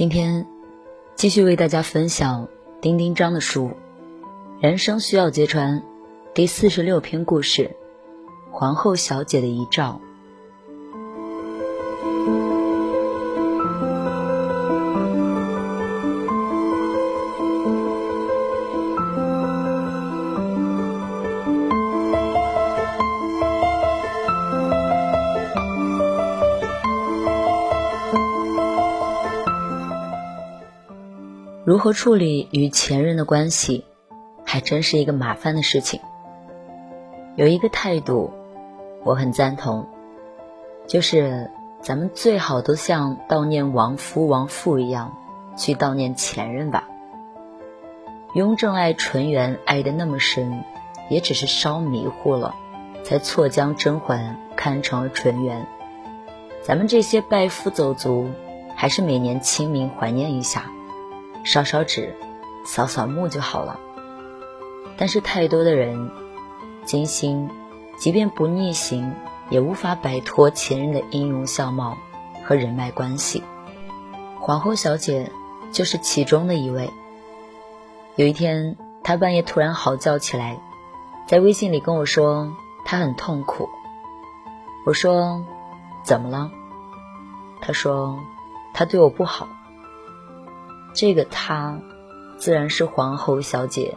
今天继续为大家分享丁丁章的书《人生需要揭穿》第四十六篇故事《皇后小姐的遗照》。如何处理与前任的关系，还真是一个麻烦的事情。有一个态度，我很赞同，就是咱们最好都像悼念亡夫亡父一样，去悼念前任吧。雍正爱纯元爱得那么深，也只是稍迷糊了，才错将甄嬛看成了纯元。咱们这些拜夫走卒，还是每年清明怀念一下。烧烧纸，扫扫墓就好了。但是太多的人，金星即便不逆行，也无法摆脱前任的音容笑貌和人脉关系。皇后小姐就是其中的一位。有一天，她半夜突然嚎叫起来，在微信里跟我说她很痛苦。我说：“怎么了？”她说：“他对我不好。”这个他，自然是皇后小姐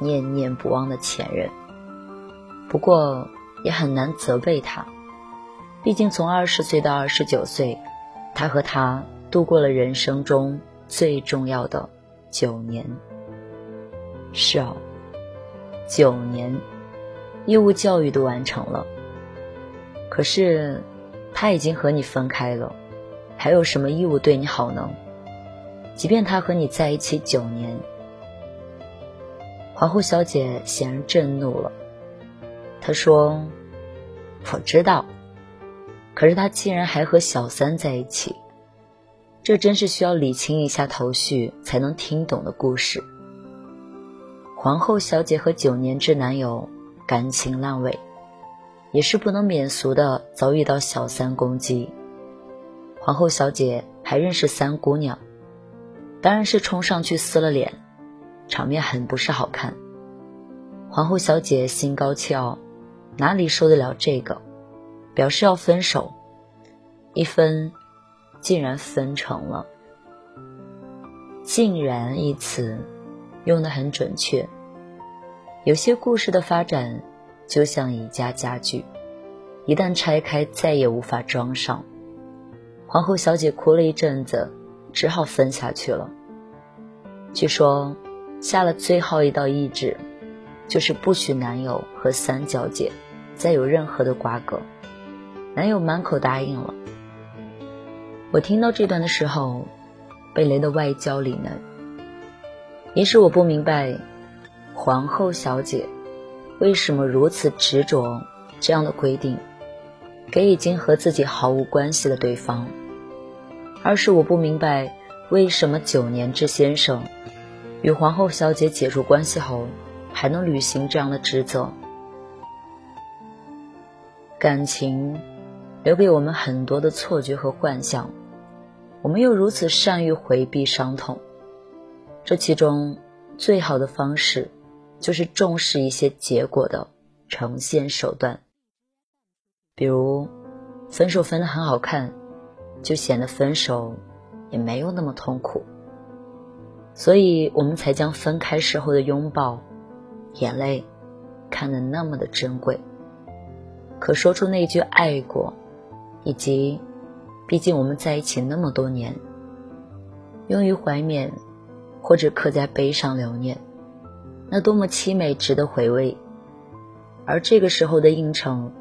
念念不忘的前任。不过也很难责备他，毕竟从二十岁到二十九岁，他和他度过了人生中最重要的九年。是啊，九年，义务教育都完成了。可是他已经和你分开了，还有什么义务对你好呢？即便他和你在一起九年，皇后小姐显然震怒了。她说：“我知道，可是他竟然还和小三在一起，这真是需要理清一下头绪才能听懂的故事。”皇后小姐和九年之男友感情烂尾，也是不能免俗的遭遇到小三攻击。皇后小姐还认识三姑娘。当然是冲上去撕了脸，场面很不是好看。皇后小姐心高气傲，哪里受得了这个，表示要分手。一分，竟然分成了。竟然一词，用的很准确。有些故事的发展，就像一家家具，一旦拆开，再也无法装上。皇后小姐哭了一阵子。只好分下去了。据说，下了最后一道懿旨，就是不许男友和三小姐再有任何的瓜葛。男友满口答应了。我听到这段的时候，被雷的外焦里嫩。于是我不明白，皇后小姐为什么如此执着这样的规定，给已经和自己毫无关系的对方。二是我不明白，为什么九年之先生与皇后小姐解除关系后，还能履行这样的职责？感情留给我们很多的错觉和幻想，我们又如此善于回避伤痛，这其中最好的方式，就是重视一些结果的呈现手段，比如分手分的很好看。就显得分手也没有那么痛苦，所以我们才将分开时候的拥抱、眼泪看得那么的珍贵。可说出那句爱过，以及毕竟我们在一起那么多年，用于怀缅或者刻在碑上留念，那多么凄美，值得回味。而这个时候的应承，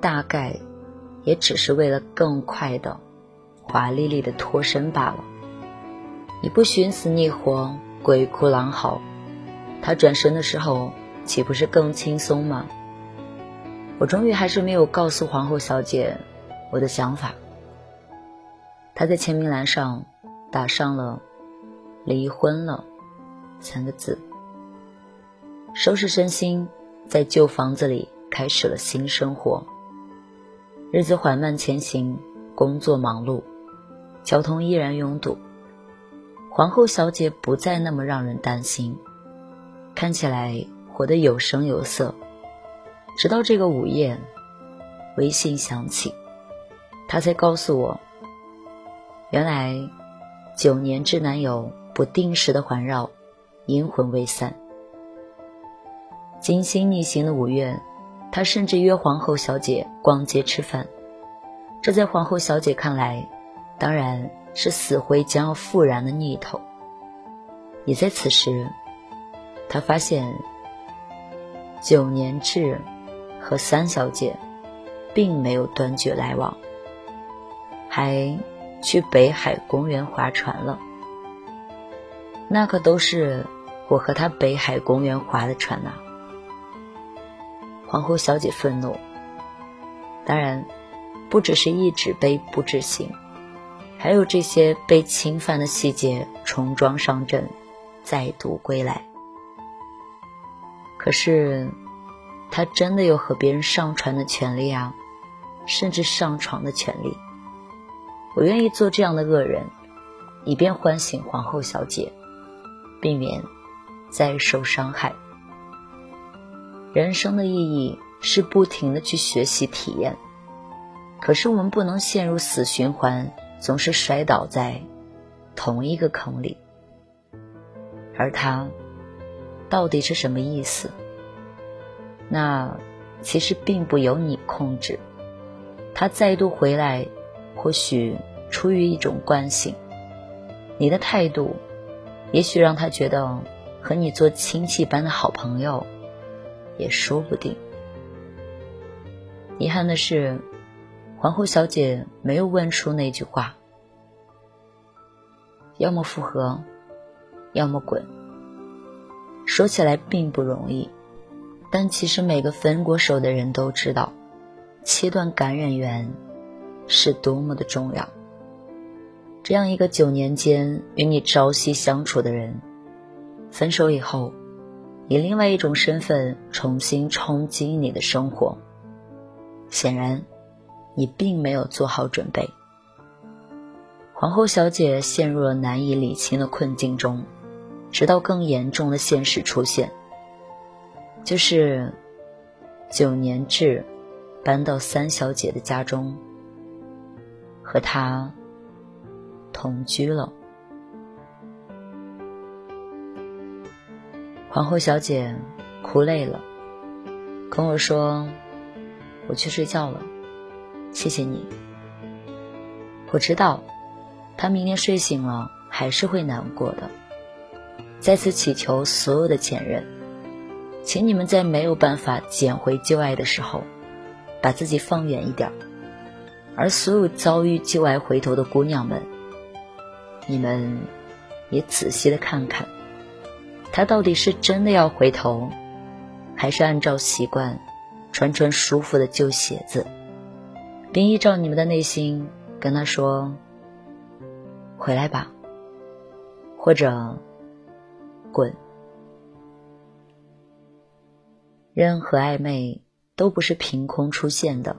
大概也只是为了更快的、华丽丽的脱身罢了。你不寻死觅活、鬼哭狼嚎，他转身的时候岂不是更轻松吗？我终于还是没有告诉皇后小姐我的想法。他在签名栏上打上了“离婚了”三个字，收拾身心，在旧房子里开始了新生活。日子缓慢前行，工作忙碌，交通依然拥堵。皇后小姐不再那么让人担心，看起来活得有声有色。直到这个午夜，微信响起，他才告诉我，原来九年之男友不定时的环绕，阴魂未散。金星逆行的五月，他甚至约皇后小姐逛街吃饭，这在皇后小姐看来，当然是死灰将要复燃的念头。也在此时，他发现九年制。和三小姐并没有断绝来往，还去北海公园划船了。那可都是我和他北海公园划的船呐！皇后小姐愤怒，当然不只是一纸碑不执行，还有这些被侵犯的细节重装上阵，再度归来。可是。他真的有和别人上船的权利啊，甚至上床的权利。我愿意做这样的恶人，以便唤醒皇后小姐，避免再受伤害。人生的意义是不停的去学习体验，可是我们不能陷入死循环，总是摔倒在同一个坑里。而他到底是什么意思？那其实并不由你控制，他再度回来，或许出于一种惯性，你的态度，也许让他觉得和你做亲戚般的好朋友，也说不定。遗憾的是，皇后小姐没有问出那句话，要么复合，要么滚。说起来并不容易。但其实每个分过手的人都知道，切断感染源是多么的重要。这样一个九年间与你朝夕相处的人，分手以后，以另外一种身份重新冲击你的生活，显然你并没有做好准备。皇后小姐陷入了难以理清的困境中，直到更严重的现实出现。就是九年制搬到三小姐的家中，和她同居了。皇后小姐哭累了，跟我说：“我去睡觉了，谢谢你。”我知道，他明天睡醒了还是会难过的，再次祈求所有的前任。请你们在没有办法捡回旧爱的时候，把自己放远一点。而所有遭遇旧爱回头的姑娘们，你们也仔细的看看，他到底是真的要回头，还是按照习惯穿穿舒服的旧鞋子，并依照你们的内心跟他说：“回来吧。”或者滚。任何暧昧都不是凭空出现的。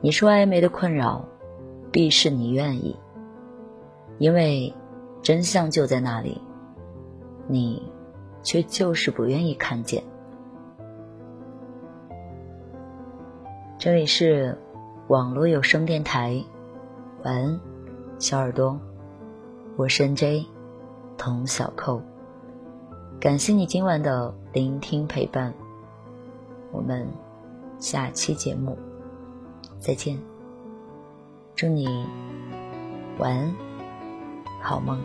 你说暧昧的困扰，必是你愿意，因为真相就在那里，你却就是不愿意看见。这里是网络有声电台，晚安，小耳朵，我是 N J，童小扣，感谢你今晚的聆听陪伴。我们下期节目。再见，祝你晚安，好梦。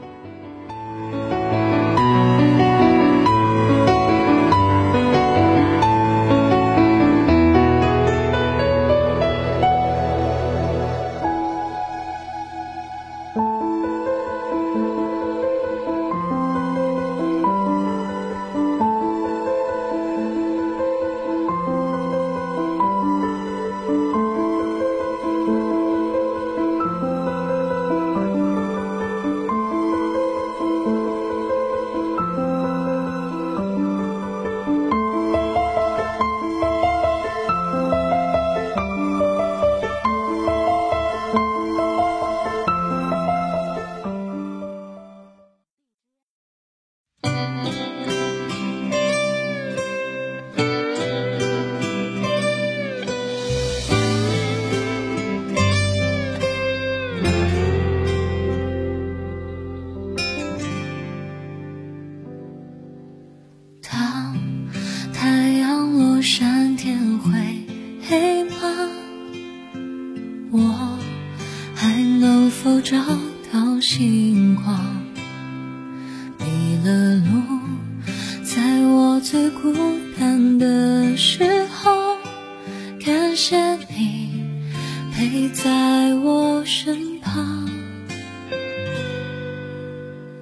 旁。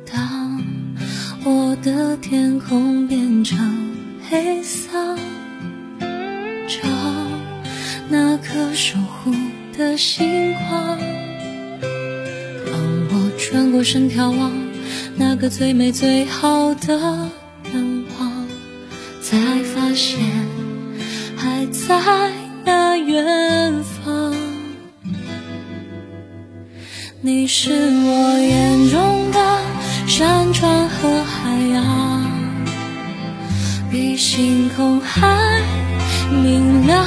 当我的天空变成黑色，找那颗守护的星光。当我转过身眺望那个最美最好的你是我眼中的山川和海洋，比星空还明亮，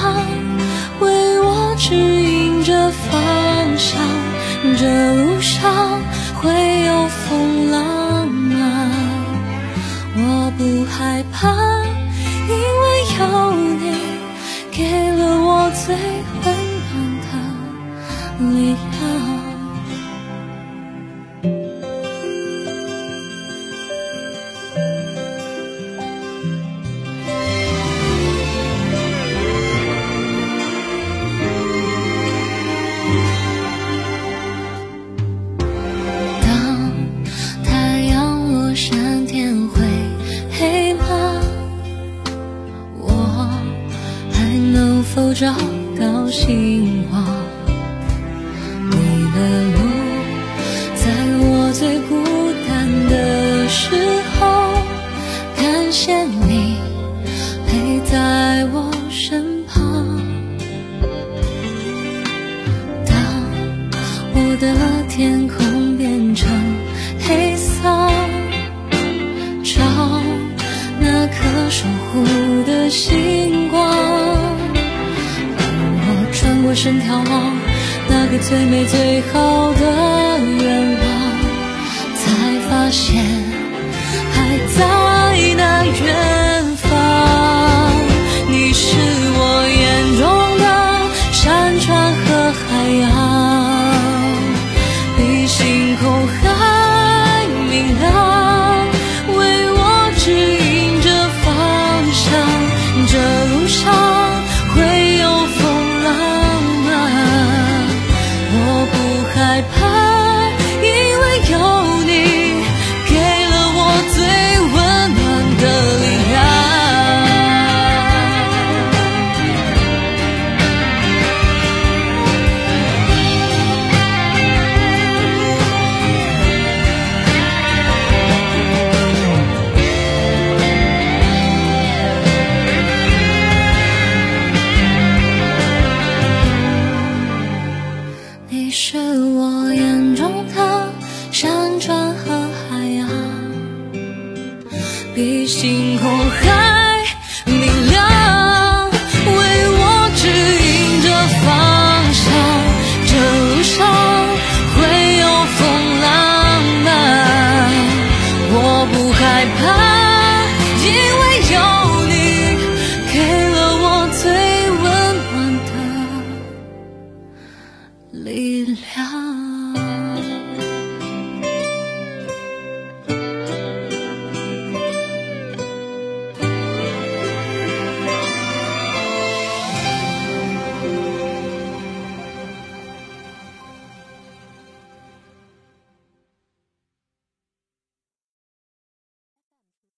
为我指引着方向。这路上。会有风浪吗？我不害怕，因为有你给了我最温暖的力量。心窝你的路在我最孤身眺望那个最美最好的愿望，才发现还在那远